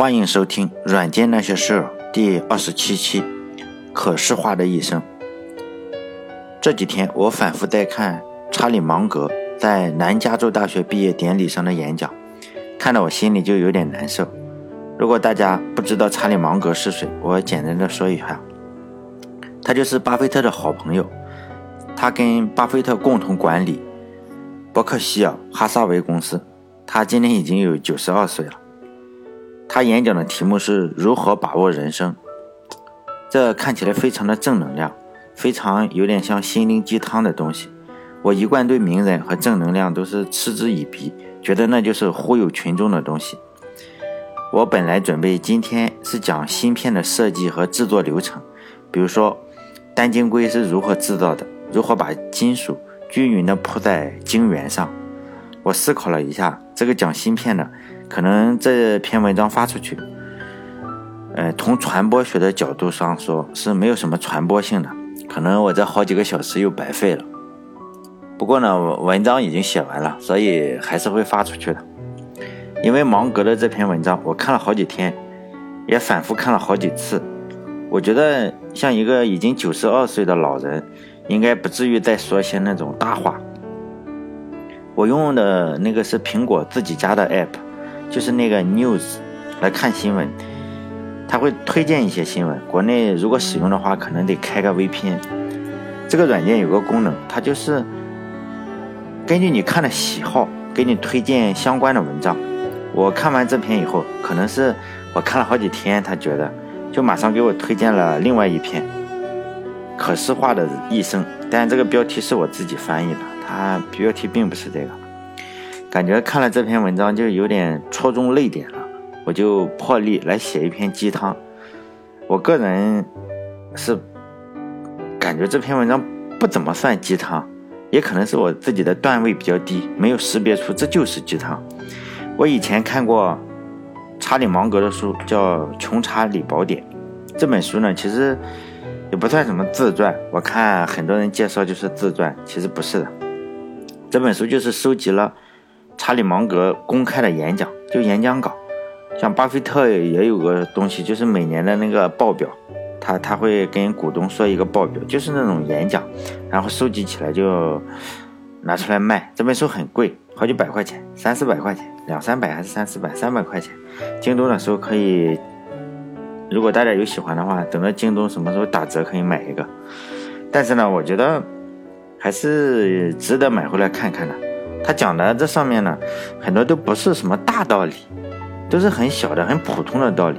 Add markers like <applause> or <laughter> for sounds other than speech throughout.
欢迎收听《软件那些事》第二十七期，可视化的一生。这几天我反复在看查理芒格在南加州大学毕业典礼上的演讲，看得我心里就有点难受。如果大家不知道查理芒格是谁，我简单的说一下，他就是巴菲特的好朋友，他跟巴菲特共同管理伯克希尔哈撒韦公司，他今年已经有九十二岁了。他演讲的题目是如何把握人生，这看起来非常的正能量，非常有点像心灵鸡汤的东西。我一贯对名人和正能量都是嗤之以鼻，觉得那就是忽悠群众的东西。我本来准备今天是讲芯片的设计和制作流程，比如说单晶硅是如何制造的，如何把金属均匀的铺在晶圆上。我思考了一下，这个讲芯片的。可能这篇文章发出去，呃，从传播学的角度上说是没有什么传播性的，可能我这好几个小时又白费了。不过呢，文章已经写完了，所以还是会发出去的。因为芒格的这篇文章，我看了好几天，也反复看了好几次。我觉得像一个已经九十二岁的老人，应该不至于再说些那种大话。我用的那个是苹果自己家的 app。就是那个 news 来看新闻，他会推荐一些新闻。国内如果使用的话，可能得开个 VPN。这个软件有个功能，它就是根据你看的喜好，给你推荐相关的文章。我看完这篇以后，可能是我看了好几天，他觉得就马上给我推荐了另外一篇可视化的一生，但这个标题是我自己翻译的，它标题并不是这个。感觉看了这篇文章就有点戳中泪点了，我就破例来写一篇鸡汤。我个人是感觉这篇文章不怎么算鸡汤，也可能是我自己的段位比较低，没有识别出这就是鸡汤。我以前看过查理芒格的书，叫《穷查理宝典》。这本书呢，其实也不算什么自传，我看很多人介绍就是自传，其实不是的。这本书就是收集了。查理芒格公开的演讲，就演讲稿，像巴菲特也有个东西，就是每年的那个报表，他他会跟股东说一个报表，就是那种演讲，然后收集起来就拿出来卖。这本书很贵，好几百块钱，三四百块钱，两三百还是三四百，三百块钱。京东的时候可以，如果大家有喜欢的话，等到京东什么时候打折可以买一个。但是呢，我觉得还是值得买回来看看的。他讲的这上面呢，很多都不是什么大道理，都是很小的、很普通的道理。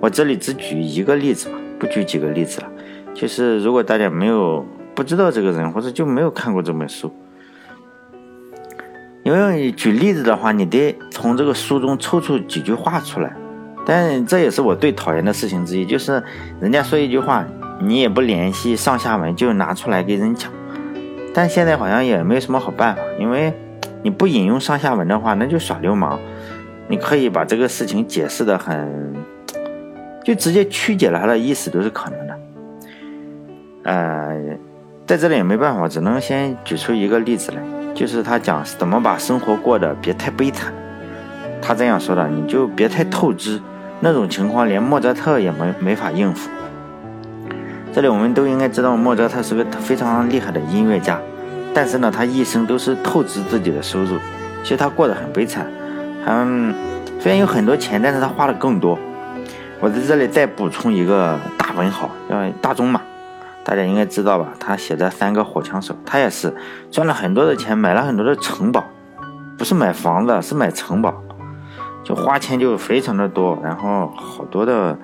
我这里只举一个例子吧，不举几个例子了。就是如果大家没有不知道这个人，或者就没有看过这本书，因为举例子的话，你得从这个书中抽出几句话出来。但这也是我最讨厌的事情之一，就是人家说一句话，你也不联系上下文，就拿出来给人讲。但现在好像也没什么好办法，因为你不引用上下文的话，那就耍流氓。你可以把这个事情解释的很，就直接曲解了他的意思都是可能的。呃，在这里也没办法，只能先举出一个例子来，就是他讲怎么把生活过得别太悲惨。他这样说的，你就别太透支，那种情况连莫扎特也没没法应付。这里我们都应该知道，莫扎特是个非常厉害的音乐家，但是呢，他一生都是透支自己的收入，其实他过得很悲惨。嗯，虽然有很多钱，但是他花的更多。我在这里再补充一个大文豪，叫大仲马，大家应该知道吧？他写的《三个火枪手》，他也是赚了很多的钱，买了很多的城堡，不是买房子，是买城堡，就花钱就非常的多，然后好多的，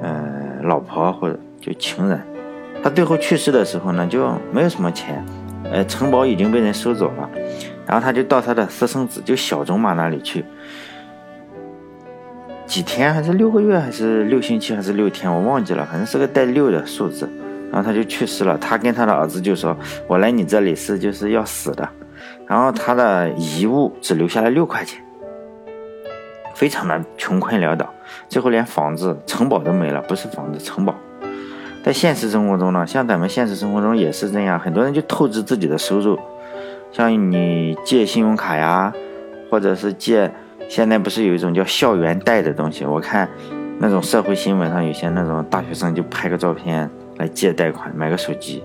呃，老婆或者。就情人，他最后去世的时候呢，就没有什么钱，呃，城堡已经被人收走了，然后他就到他的私生子就小种马那里去，几天还是六个月还是六星期还是六天，我忘记了，反正是个带六的数字，然后他就去世了。他跟他的儿子就说：“我来你这里是就是要死的。”然后他的遗物只留下了六块钱，非常的穷困潦倒，最后连房子、城堡都没了，不是房子，城堡。在现实生活中呢，像咱们现实生活中也是这样，很多人就透支自己的收入，像你借信用卡呀，或者是借现在不是有一种叫校园贷的东西？我看那种社会新闻上有些那种大学生就拍个照片来借贷款买个手机，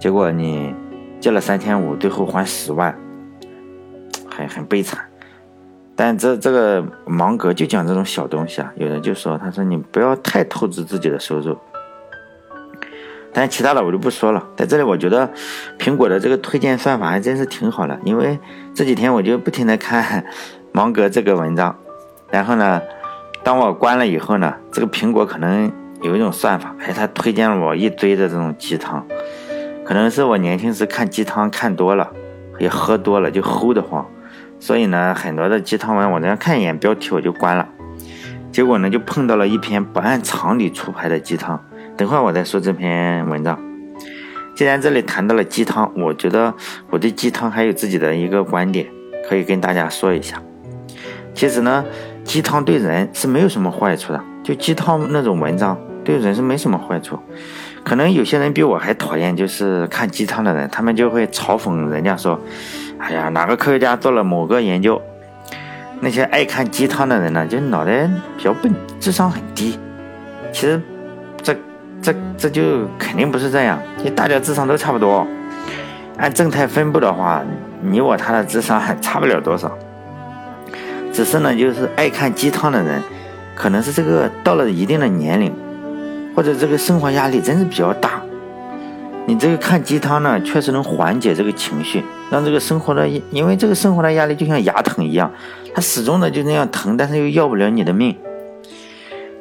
结果你借了三千五，最后还十万，很很悲惨。但这这个芒格就讲这种小东西啊，有人就说，他说你不要太透支自己的收入。但其他的我就不说了，在这里我觉得苹果的这个推荐算法还真是挺好的，因为这几天我就不停的看 <laughs> 芒格这个文章，然后呢，当我关了以后呢，这个苹果可能有一种算法，哎，它推荐了我一堆的这种鸡汤，可能是我年轻时看鸡汤看多了，也喝多了就齁得慌。所以呢，很多的鸡汤文我这样看一眼标题我就关了，结果呢就碰到了一篇不按常理出牌的鸡汤。等会儿我再说这篇文章。既然这里谈到了鸡汤，我觉得我对鸡汤还有自己的一个观点，可以跟大家说一下。其实呢，鸡汤对人是没有什么坏处的，就鸡汤那种文章对人是没什么坏处。可能有些人比我还讨厌，就是看鸡汤的人，他们就会嘲讽人家说。哎呀，哪个科学家做了某个研究？那些爱看鸡汤的人呢，就脑袋比较笨，智商很低。其实，这、这就肯定不是这样，你大家智商都差不多。按正态分布的话，你我他的智商还差不了多少。只是呢，就是爱看鸡汤的人，可能是这个到了一定的年龄，或者这个生活压力真是比较大。你这个看鸡汤呢，确实能缓解这个情绪，让这个生活的，因为这个生活的压力就像牙疼一样，它始终的就那样疼，但是又要不了你的命。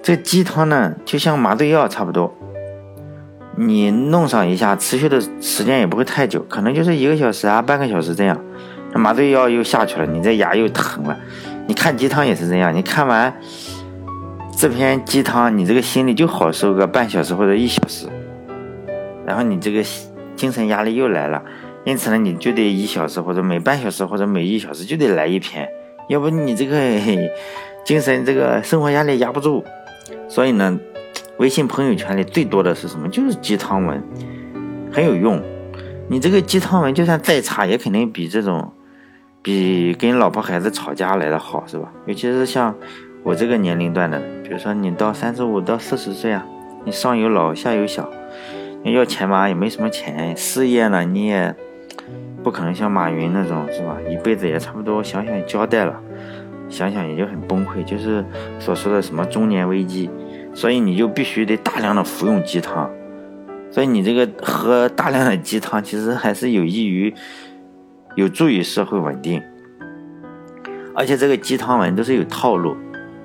这鸡汤呢，就像麻醉药差不多，你弄上一下，持续的时间也不会太久，可能就是一个小时啊，半个小时这样，麻醉药又下去了，你这牙又疼了。你看鸡汤也是这样，你看完这篇鸡汤，你这个心里就好受个半小时或者一小时。然后你这个精神压力又来了，因此呢，你就得一小时或者每半小时或者每一小时就得来一篇，要不你这个 <laughs> 精神这个生活压力压不住。所以呢，微信朋友圈里最多的是什么？就是鸡汤文，很有用。你这个鸡汤文就算再差，也肯定比这种比跟老婆孩子吵架来的好，是吧？尤其是像我这个年龄段的，比如说你到三十五到四十岁啊，你上有老下有小。要钱嘛，也没什么钱。事业呢，你也不可能像马云那种，是吧？一辈子也差不多，想想交代了，想想也就很崩溃，就是所说的什么中年危机。所以你就必须得大量的服用鸡汤。所以你这个喝大量的鸡汤，其实还是有益于、有助于社会稳定。而且这个鸡汤文都是有套路，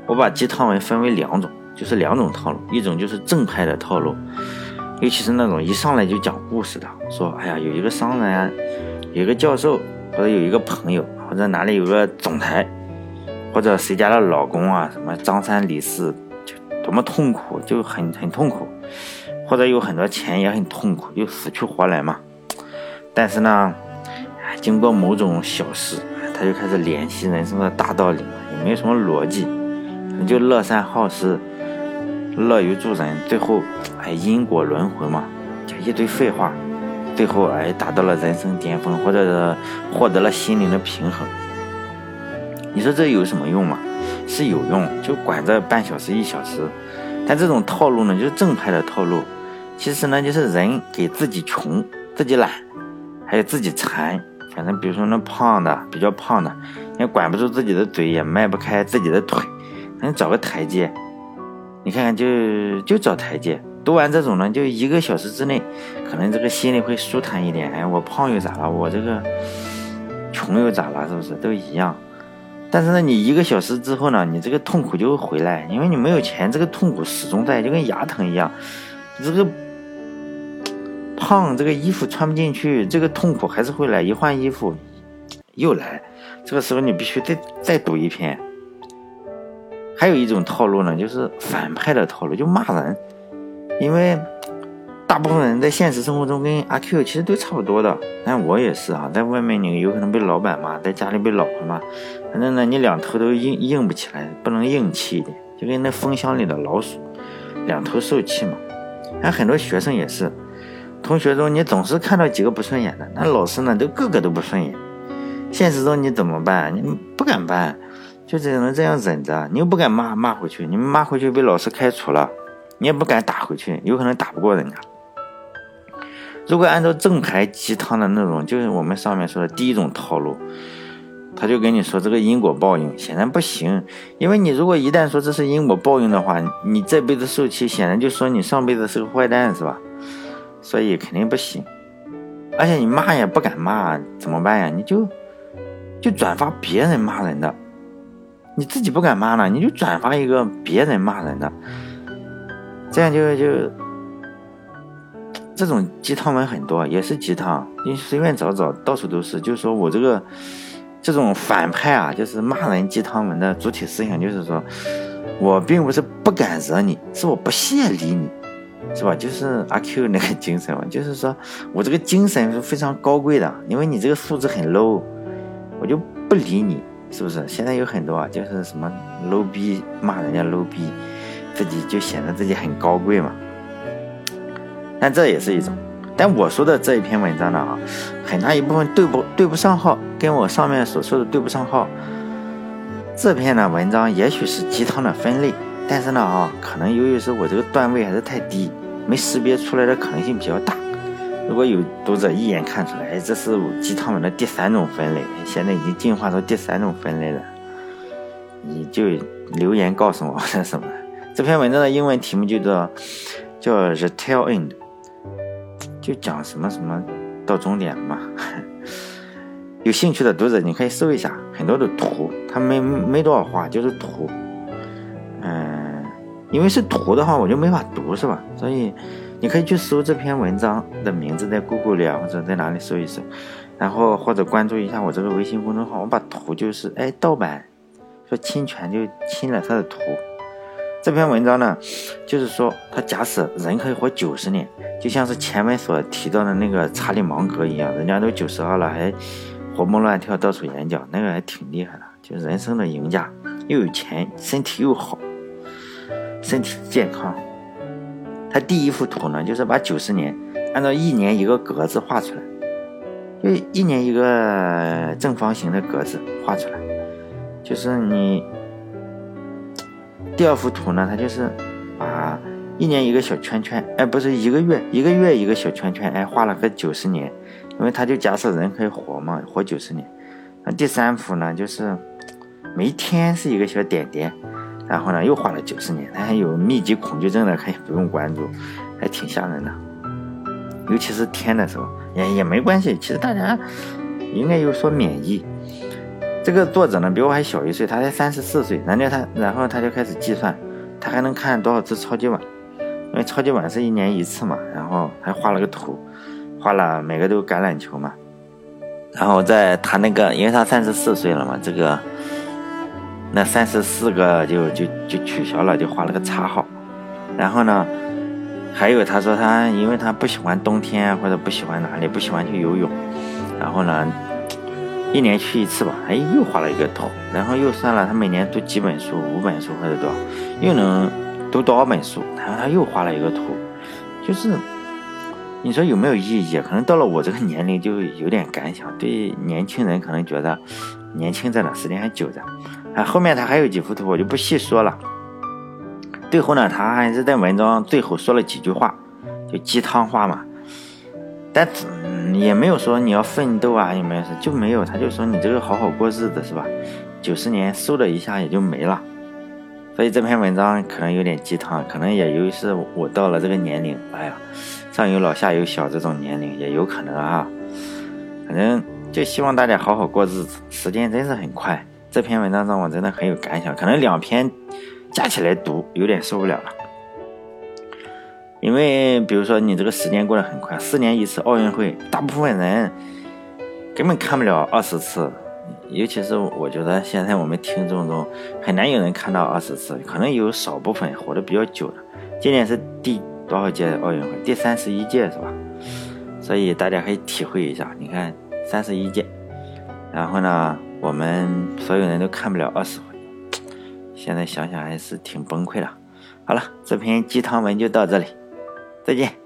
我把鸡汤文分为两种，就是两种套路，一种就是正派的套路。尤其是那种一上来就讲故事的，说哎呀，有一个商人，有一个教授，或者有一个朋友，或者哪里有个总裁，或者谁家的老公啊，什么张三李四，多么痛苦，就很很痛苦，或者有很多钱也很痛苦，就死去活来嘛。但是呢，经过某种小事，他就开始联系人生的大道理，也没有什么逻辑，就乐善好施。乐于助人，最后哎因果轮回嘛，就一堆废话，最后哎达到了人生巅峰，或者是获得了心灵的平衡。你说这有什么用吗？是有用，就管这半小时一小时。但这种套路呢，就是正派的套路。其实呢，就是人给自己穷、自己懒，还有自己馋。反正比如说那胖的，比较胖的，也管不住自己的嘴，也迈不开自己的腿，反正找个台阶。你看看，就就找台阶。读完这种呢，就一个小时之内，可能这个心里会舒坦一点。哎，我胖又咋了？我这个 <sniffs> 穷又咋了？是不是都一样？但是呢，你一个小时之后呢，你这个痛苦就会回来，因为你没有钱，这个痛苦始终在，就跟牙疼一样。这个胖，这个衣服穿不进去，这个痛苦还是会来。一换衣服又来，这个时候你必须再再读一篇。还有一种套路呢，就是反派的套路，就骂人。因为大部分人在现实生活中跟阿 Q 其实都差不多的，但我也是啊，在外面你有可能被老板骂，在家里被老婆骂，反正呢你两头都硬硬不起来，不能硬气一点，就跟那蜂箱里的老鼠，两头受气嘛。还很多学生也是，同学中你总是看到几个不顺眼的，那老师呢都个个都不顺眼。现实中你怎么办？你不敢办。就只能这样忍着，你又不敢骂骂回去，你骂回去被老师开除了，你也不敢打回去，有可能打不过人家。如果按照正牌鸡汤的那种，就是我们上面说的第一种套路，他就跟你说这个因果报应，显然不行，因为你如果一旦说这是因果报应的话，你这辈子受气，显然就说你上辈子是个坏蛋，是吧？所以肯定不行，而且你骂也不敢骂，怎么办呀？你就就转发别人骂人的。你自己不敢骂呢，你就转发一个别人骂人的，这样就就这种鸡汤文很多，也是鸡汤，你随便找找，到处都是。就是说我这个这种反派啊，就是骂人鸡汤文的主体思想，就是说我并不是不敢惹你，是我不屑理你，是吧？就是阿 Q 那个精神嘛，就是说我这个精神是非常高贵的，因为你这个素质很 low，我就不理你。是不是现在有很多啊？就是什么 low 逼骂人家 low 逼，自己就显得自己很高贵嘛。但这也是一种。但我说的这一篇文章呢啊，很大一部分对不对不上号，跟我上面所说的对不上号。这篇呢文章也许是鸡汤的分类，但是呢啊，可能由于是我这个段位还是太低，没识别出来的可能性比较大。如果有读者一眼看出来，这是鸡汤文的第三种分类，现在已经进化到第三种分类了，你就留言告诉我 <laughs> 是什么。这篇文章的英文题目就叫叫 The Tail End，就讲什么什么到终点嘛。<laughs> 有兴趣的读者你可以搜一下，很多的图，它没没多少话，就是图。嗯，因为是图的话，我就没法读，是吧？所以。你可以去搜这篇文章的名字，在 Google 里啊，或者在哪里搜一搜，然后或者关注一下我这个微信公众号，我把图就是哎盗版，说侵权就侵了他的图。这篇文章呢，就是说他假使人可以活九十年，就像是前面所提到的那个查理芒格一样，人家都九十二了还活蹦乱跳到处演讲，那个还挺厉害的，就人生的赢家，又有钱，身体又好，身体健康。他第一幅图呢，就是把九十年按照一年一个格子画出来，就一年一个正方形的格子画出来。就是你第二幅图呢，它就是把一年一个小圈圈，哎，不是一个月一个月一个小圈圈，哎，画了个九十年，因为他就假设人可以活嘛，活九十年。那第三幅呢，就是每天是一个小点点。然后呢，又画了九十年，还有密集恐惧症的可以不用关注，还挺吓人的。尤其是天的时候，也也没关系。其实大家应该有所免疫。这个作者呢，比我还小一岁，他才三十四岁。人家他，然后他就开始计算，他还能看多少次超级碗，因为超级碗是一年一次嘛。然后还画了个图，画了每个都橄榄球嘛。然后在他那个，因为他三十四岁了嘛，这个。那三十四个就就就取消了，就画了个叉号。然后呢，还有他说他因为他不喜欢冬天或者不喜欢哪里，不喜欢去游泳。然后呢，一年去一次吧，哎，又画了一个图。然后又算了他每年读几本书，五本书或者多少，又能读多少本书。然后他又画了一个图，就是你说有没有意义？可能到了我这个年龄就有点感想。对年轻人可能觉得年轻着呢，时间还久着。啊，后面他还有几幅图，我就不细说了。最后呢，他还是在文章最后说了几句话，就鸡汤话嘛。但也没有说你要奋斗啊，也没有就没有，他就说你这个好好过日子是吧？九十年嗖的一下也就没了。所以这篇文章可能有点鸡汤，可能也由于是我到了这个年龄，哎呀，上有老下有小这种年龄也有可能啊。反正就希望大家好好过日子，时间真是很快。这篇文章让我真的很有感想，可能两篇加起来读有点受不了了。因为比如说你这个时间过得很快，四年一次奥运会，大部分人根本看不了二十次，尤其是我觉得现在我们听众中很难有人看到二十次，可能有少部分活得比较久的。今年是第多少届奥运会？第三十一届是吧？所以大家可以体会一下，你看三十一届，然后呢？我们所有人都看不了二十回，现在想想还是挺崩溃的。好了，这篇鸡汤文就到这里，再见。